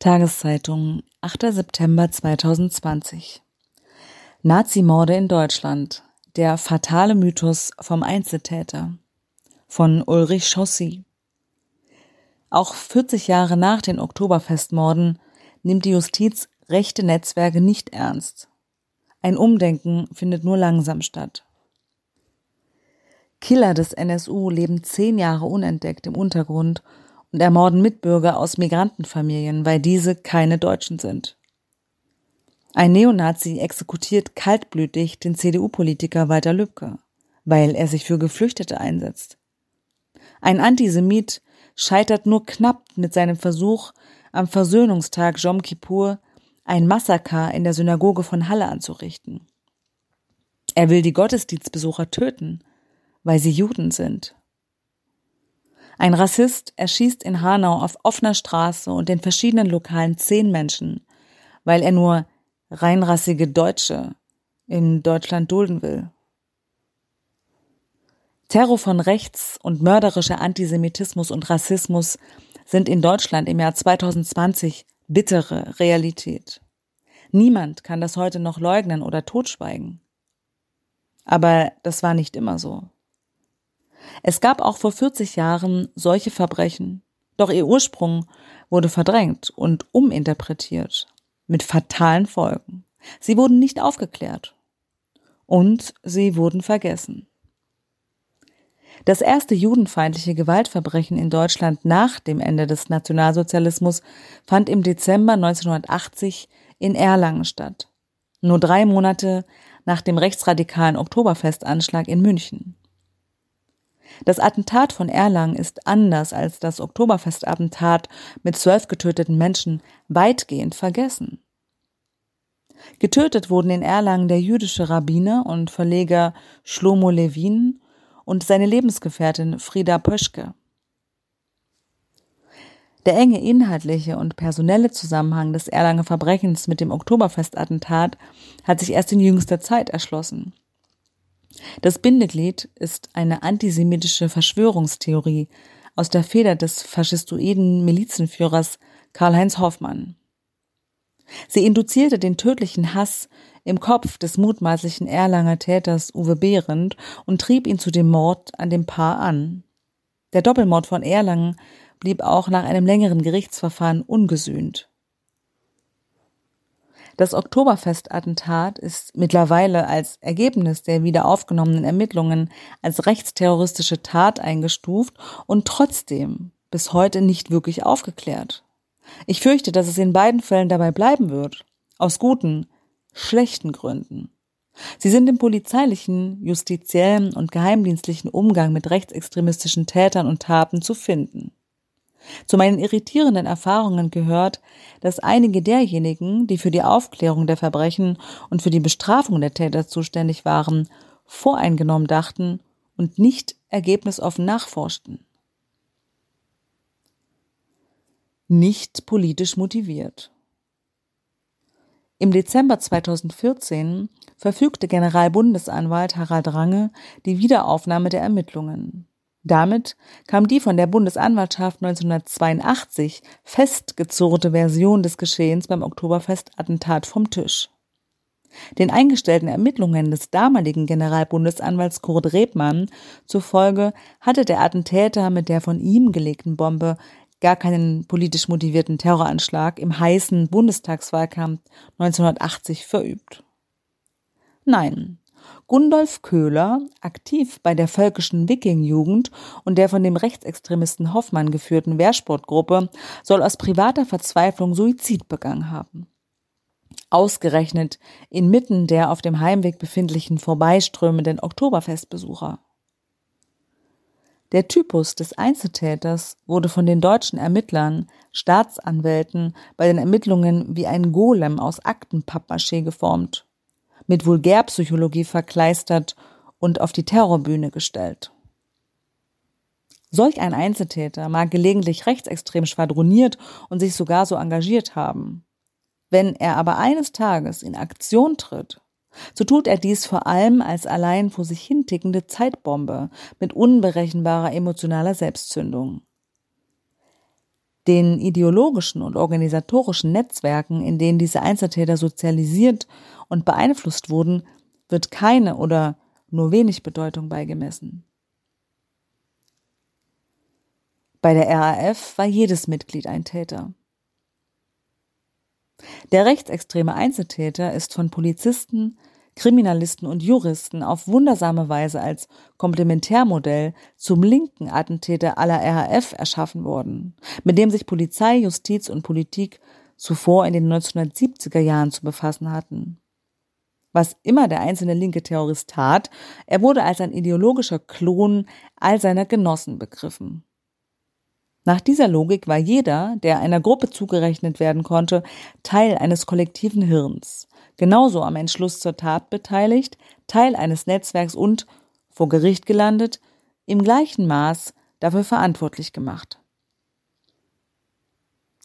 Tageszeitung, 8. September 2020. Nazimorde in Deutschland. Der fatale Mythos vom Einzeltäter. Von Ulrich Chaussy. Auch 40 Jahre nach den Oktoberfestmorden nimmt die Justiz rechte Netzwerke nicht ernst. Ein Umdenken findet nur langsam statt. Killer des NSU leben zehn Jahre unentdeckt im Untergrund und ermorden Mitbürger aus Migrantenfamilien, weil diese keine Deutschen sind. Ein Neonazi exekutiert kaltblütig den CDU-Politiker Walter Lübcke, weil er sich für Geflüchtete einsetzt. Ein Antisemit scheitert nur knapp mit seinem Versuch, am Versöhnungstag Jom Kippur ein Massaker in der Synagoge von Halle anzurichten. Er will die Gottesdienstbesucher töten, weil sie Juden sind. Ein Rassist erschießt in Hanau auf offener Straße und in verschiedenen Lokalen zehn Menschen, weil er nur reinrassige Deutsche in Deutschland dulden will. Terror von rechts und mörderischer Antisemitismus und Rassismus sind in Deutschland im Jahr 2020 bittere Realität. Niemand kann das heute noch leugnen oder totschweigen. Aber das war nicht immer so. Es gab auch vor 40 Jahren solche Verbrechen, doch ihr Ursprung wurde verdrängt und uminterpretiert, mit fatalen Folgen. Sie wurden nicht aufgeklärt und sie wurden vergessen. Das erste judenfeindliche Gewaltverbrechen in Deutschland nach dem Ende des Nationalsozialismus fand im Dezember 1980 in Erlangen statt. Nur drei Monate nach dem rechtsradikalen Oktoberfestanschlag in München. Das Attentat von Erlangen ist anders als das Oktoberfestattentat mit zwölf getöteten Menschen weitgehend vergessen. Getötet wurden in Erlangen der jüdische Rabbiner und Verleger Shlomo Levin und seine Lebensgefährtin Frieda Pöschke. Der enge inhaltliche und personelle Zusammenhang des Erlanger Verbrechens mit dem Oktoberfestattentat hat sich erst in jüngster Zeit erschlossen. Das Bindeglied ist eine antisemitische Verschwörungstheorie aus der Feder des faschistoiden Milizenführers Karl-Heinz Hoffmann. Sie induzierte den tödlichen Hass im Kopf des mutmaßlichen Erlanger Täters Uwe Behrendt und trieb ihn zu dem Mord an dem Paar an. Der Doppelmord von Erlangen blieb auch nach einem längeren Gerichtsverfahren ungesühnt. Das Oktoberfestattentat ist mittlerweile als Ergebnis der wieder aufgenommenen Ermittlungen als rechtsterroristische Tat eingestuft und trotzdem bis heute nicht wirklich aufgeklärt. Ich fürchte, dass es in beiden Fällen dabei bleiben wird. Aus guten, schlechten Gründen. Sie sind im polizeilichen, justiziellen und geheimdienstlichen Umgang mit rechtsextremistischen Tätern und Taten zu finden. Zu meinen irritierenden Erfahrungen gehört, dass einige derjenigen, die für die Aufklärung der Verbrechen und für die Bestrafung der Täter zuständig waren, voreingenommen dachten und nicht ergebnisoffen nachforschten. Nicht politisch motiviert. Im Dezember 2014 verfügte Generalbundesanwalt Harald Range die Wiederaufnahme der Ermittlungen. Damit kam die von der Bundesanwaltschaft 1982 festgezurrte Version des Geschehens beim Oktoberfestattentat vom Tisch. Den eingestellten Ermittlungen des damaligen Generalbundesanwalts Kurt Rebmann zufolge hatte der Attentäter mit der von ihm gelegten Bombe gar keinen politisch motivierten Terroranschlag im heißen Bundestagswahlkampf 1980 verübt. Nein, Gundolf Köhler, aktiv bei der völkischen Wiking-Jugend und der von dem Rechtsextremisten Hoffmann geführten Wehrsportgruppe, soll aus privater Verzweiflung Suizid begangen haben. Ausgerechnet inmitten der auf dem Heimweg befindlichen vorbeiströmenden Oktoberfestbesucher. Der Typus des Einzeltäters wurde von den deutschen Ermittlern, Staatsanwälten bei den Ermittlungen wie ein Golem aus Aktenpappmaché geformt mit Vulgärpsychologie verkleistert und auf die Terrorbühne gestellt. Solch ein Einzeltäter mag gelegentlich rechtsextrem schwadroniert und sich sogar so engagiert haben. Wenn er aber eines Tages in Aktion tritt, so tut er dies vor allem als allein vor sich hin tickende Zeitbombe mit unberechenbarer emotionaler Selbstzündung. Den ideologischen und organisatorischen Netzwerken, in denen diese Einzeltäter sozialisiert und beeinflusst wurden, wird keine oder nur wenig Bedeutung beigemessen. Bei der RAF war jedes Mitglied ein Täter. Der rechtsextreme Einzeltäter ist von Polizisten, Kriminalisten und Juristen auf wundersame Weise als Komplementärmodell zum linken Attentäter aller RAF erschaffen worden, mit dem sich Polizei, Justiz und Politik zuvor in den 1970er Jahren zu befassen hatten. Was immer der einzelne linke Terrorist tat, er wurde als ein ideologischer Klon all seiner Genossen begriffen. Nach dieser Logik war jeder, der einer Gruppe zugerechnet werden konnte, Teil eines kollektiven Hirns, genauso am Entschluss zur Tat beteiligt, Teil eines Netzwerks und, vor Gericht gelandet, im gleichen Maß dafür verantwortlich gemacht.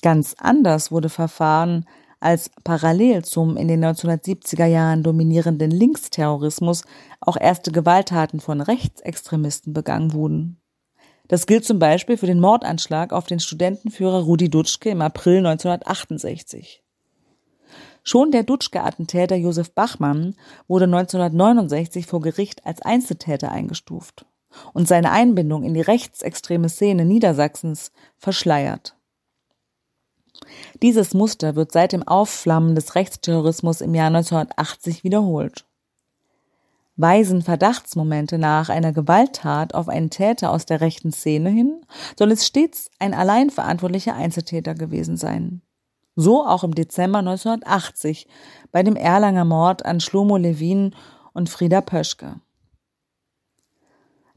Ganz anders wurde verfahren, als parallel zum in den 1970er Jahren dominierenden Linksterrorismus auch erste Gewalttaten von Rechtsextremisten begangen wurden. Das gilt zum Beispiel für den Mordanschlag auf den Studentenführer Rudi Dutschke im April 1968. Schon der Dutschke-Attentäter Josef Bachmann wurde 1969 vor Gericht als Einzeltäter eingestuft und seine Einbindung in die rechtsextreme Szene Niedersachsens verschleiert. Dieses Muster wird seit dem Aufflammen des Rechtsterrorismus im Jahr 1980 wiederholt weisen Verdachtsmomente nach einer Gewalttat auf einen Täter aus der rechten Szene hin, soll es stets ein allein verantwortlicher Einzeltäter gewesen sein. So auch im Dezember 1980 bei dem Erlanger Mord an Schlomo Levin und Frieda Pöschke.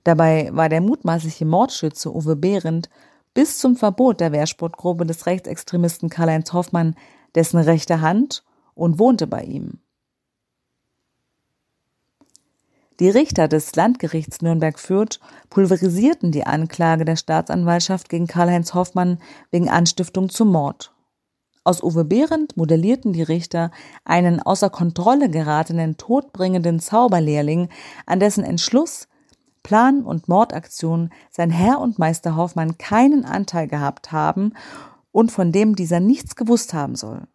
Dabei war der mutmaßliche Mordschütze Uwe Behrendt bis zum Verbot der Wehrsportgruppe des Rechtsextremisten Karl-Heinz Hoffmann dessen rechte Hand und wohnte bei ihm. Die Richter des Landgerichts Nürnberg-Fürth pulverisierten die Anklage der Staatsanwaltschaft gegen Karl-Heinz Hoffmann wegen Anstiftung zum Mord. Aus Uwe Behrendt modellierten die Richter einen außer Kontrolle geratenen, todbringenden Zauberlehrling, an dessen Entschluss, Plan und Mordaktion sein Herr und Meister Hoffmann keinen Anteil gehabt haben und von dem dieser nichts gewusst haben soll.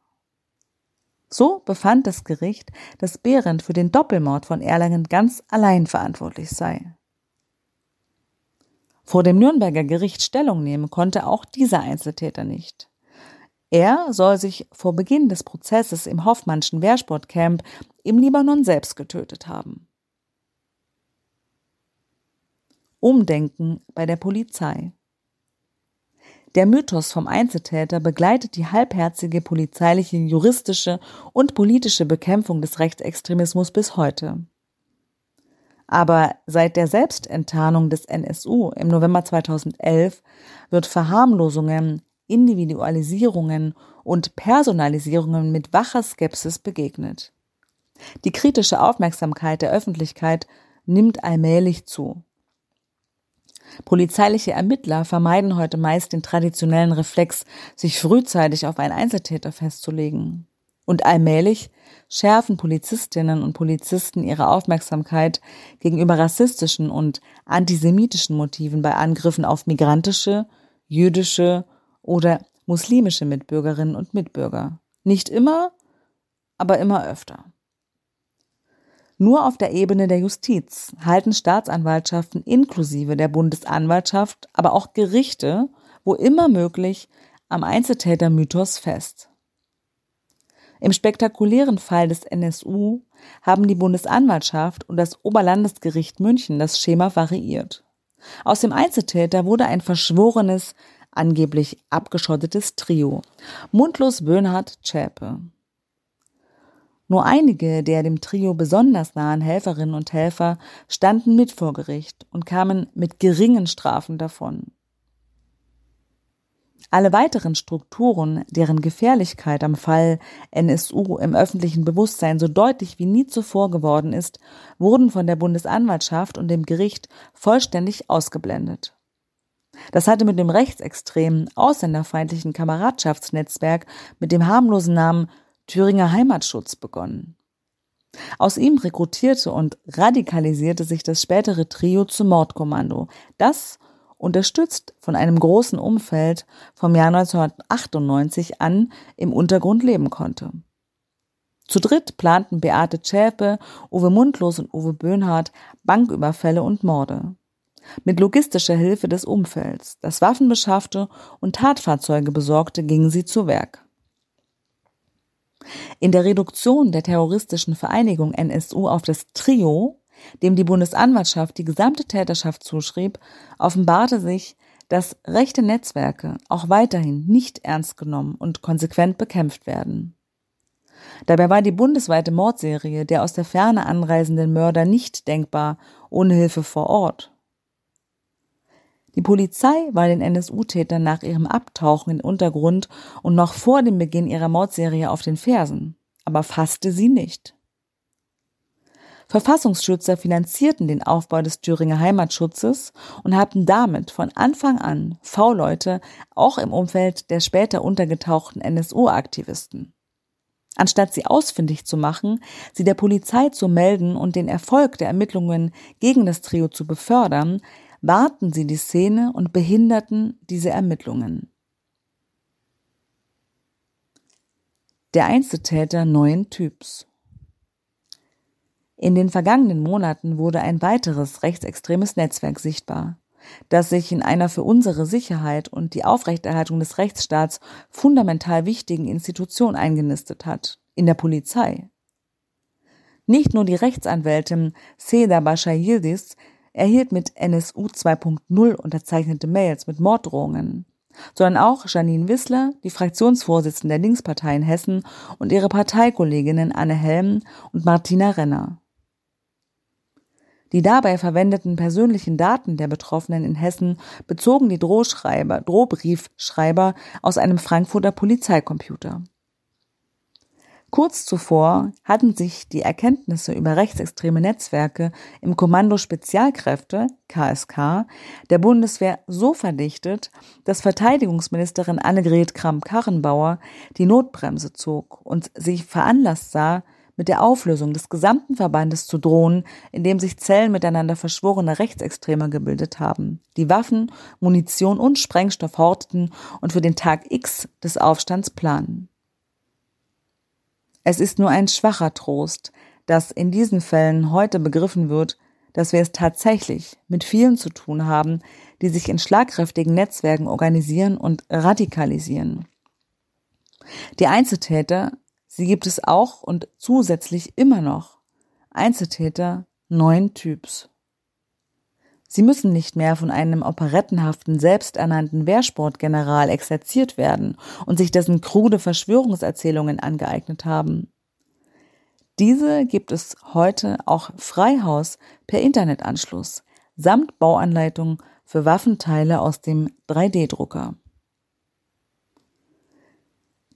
So befand das Gericht, dass Behrendt für den Doppelmord von Erlangen ganz allein verantwortlich sei. Vor dem Nürnberger Gericht Stellung nehmen konnte auch dieser Einzeltäter nicht. Er soll sich vor Beginn des Prozesses im Hoffmannschen Wehrsportcamp im Libanon selbst getötet haben. Umdenken bei der Polizei. Der Mythos vom Einzeltäter begleitet die halbherzige polizeiliche, juristische und politische Bekämpfung des Rechtsextremismus bis heute. Aber seit der Selbstenttarnung des NSU im November 2011 wird Verharmlosungen, Individualisierungen und Personalisierungen mit wacher Skepsis begegnet. Die kritische Aufmerksamkeit der Öffentlichkeit nimmt allmählich zu. Polizeiliche Ermittler vermeiden heute meist den traditionellen Reflex, sich frühzeitig auf einen Einzeltäter festzulegen. Und allmählich schärfen Polizistinnen und Polizisten ihre Aufmerksamkeit gegenüber rassistischen und antisemitischen Motiven bei Angriffen auf migrantische, jüdische oder muslimische Mitbürgerinnen und Mitbürger. Nicht immer, aber immer öfter. Nur auf der Ebene der Justiz halten Staatsanwaltschaften inklusive der Bundesanwaltschaft, aber auch Gerichte, wo immer möglich, am Einzeltätermythos fest. Im spektakulären Fall des NSU haben die Bundesanwaltschaft und das Oberlandesgericht München das Schema variiert. Aus dem Einzeltäter wurde ein verschworenes, angeblich abgeschottetes Trio. Mundlos Böhnhardt Zschäpe. Nur einige der dem Trio besonders nahen Helferinnen und Helfer standen mit vor Gericht und kamen mit geringen Strafen davon. Alle weiteren Strukturen, deren Gefährlichkeit am Fall NSU im öffentlichen Bewusstsein so deutlich wie nie zuvor geworden ist, wurden von der Bundesanwaltschaft und dem Gericht vollständig ausgeblendet. Das hatte mit dem rechtsextremen, ausländerfeindlichen Kameradschaftsnetzwerk mit dem harmlosen Namen Thüringer Heimatschutz begonnen. Aus ihm rekrutierte und radikalisierte sich das spätere Trio zum Mordkommando, das unterstützt von einem großen Umfeld vom Jahr 1998 an im Untergrund leben konnte. Zu dritt planten Beate Zschäpe, Uwe Mundlos und Uwe Böhnhardt Banküberfälle und Morde. Mit logistischer Hilfe des Umfelds, das Waffen beschaffte und Tatfahrzeuge besorgte, gingen sie zu Werk. In der Reduktion der terroristischen Vereinigung NSU auf das Trio, dem die Bundesanwaltschaft die gesamte Täterschaft zuschrieb, offenbarte sich, dass rechte Netzwerke auch weiterhin nicht ernst genommen und konsequent bekämpft werden. Dabei war die bundesweite Mordserie der aus der Ferne anreisenden Mörder nicht denkbar ohne Hilfe vor Ort. Die Polizei war den NSU-Tätern nach ihrem Abtauchen in Untergrund und noch vor dem Beginn ihrer Mordserie auf den Fersen, aber fasste sie nicht. Verfassungsschützer finanzierten den Aufbau des Thüringer Heimatschutzes und hatten damit von Anfang an V-Leute auch im Umfeld der später untergetauchten NSU-Aktivisten. Anstatt sie ausfindig zu machen, sie der Polizei zu melden und den Erfolg der Ermittlungen gegen das Trio zu befördern, warten sie die Szene und behinderten diese Ermittlungen. Der Einzeltäter neuen Typs. In den vergangenen Monaten wurde ein weiteres rechtsextremes Netzwerk sichtbar, das sich in einer für unsere Sicherheit und die Aufrechterhaltung des Rechtsstaats fundamental wichtigen Institution eingenistet hat, in der Polizei. Nicht nur die Rechtsanwältin Seda Bascha Yildiz erhielt mit NSU 2.0 unterzeichnete Mails mit Morddrohungen, sondern auch Janine Wissler, die Fraktionsvorsitzende der Linkspartei in Hessen und ihre Parteikolleginnen Anne Helm und Martina Renner. Die dabei verwendeten persönlichen Daten der Betroffenen in Hessen bezogen die Drohschreiber, Drohbriefschreiber aus einem Frankfurter Polizeicomputer. Kurz zuvor hatten sich die Erkenntnisse über rechtsextreme Netzwerke im Kommando Spezialkräfte KSK der Bundeswehr so verdichtet, dass Verteidigungsministerin Annegret Kramp-Karrenbauer die Notbremse zog und sich veranlasst sah, mit der Auflösung des gesamten Verbandes zu drohen, in dem sich Zellen miteinander verschworener Rechtsextremer gebildet haben, die Waffen, Munition und Sprengstoff horteten und für den Tag X des Aufstands planen. Es ist nur ein schwacher Trost, dass in diesen Fällen heute begriffen wird, dass wir es tatsächlich mit vielen zu tun haben, die sich in schlagkräftigen Netzwerken organisieren und radikalisieren. Die Einzeltäter Sie gibt es auch und zusätzlich immer noch Einzeltäter neuen Typs. Sie müssen nicht mehr von einem operettenhaften, selbsternannten Wehrsportgeneral exerziert werden und sich dessen krude Verschwörungserzählungen angeeignet haben. Diese gibt es heute auch Freihaus per Internetanschluss samt Bauanleitung für Waffenteile aus dem 3D-Drucker.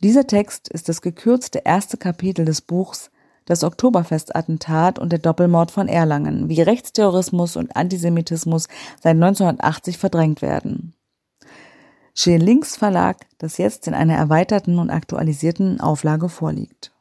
Dieser Text ist das gekürzte erste Kapitel des Buchs Das Oktoberfestattentat und der Doppelmord von Erlangen, wie Rechtsterrorismus und Antisemitismus seit 1980 verdrängt werden. Scheel Links Verlag, das jetzt in einer erweiterten und aktualisierten Auflage vorliegt.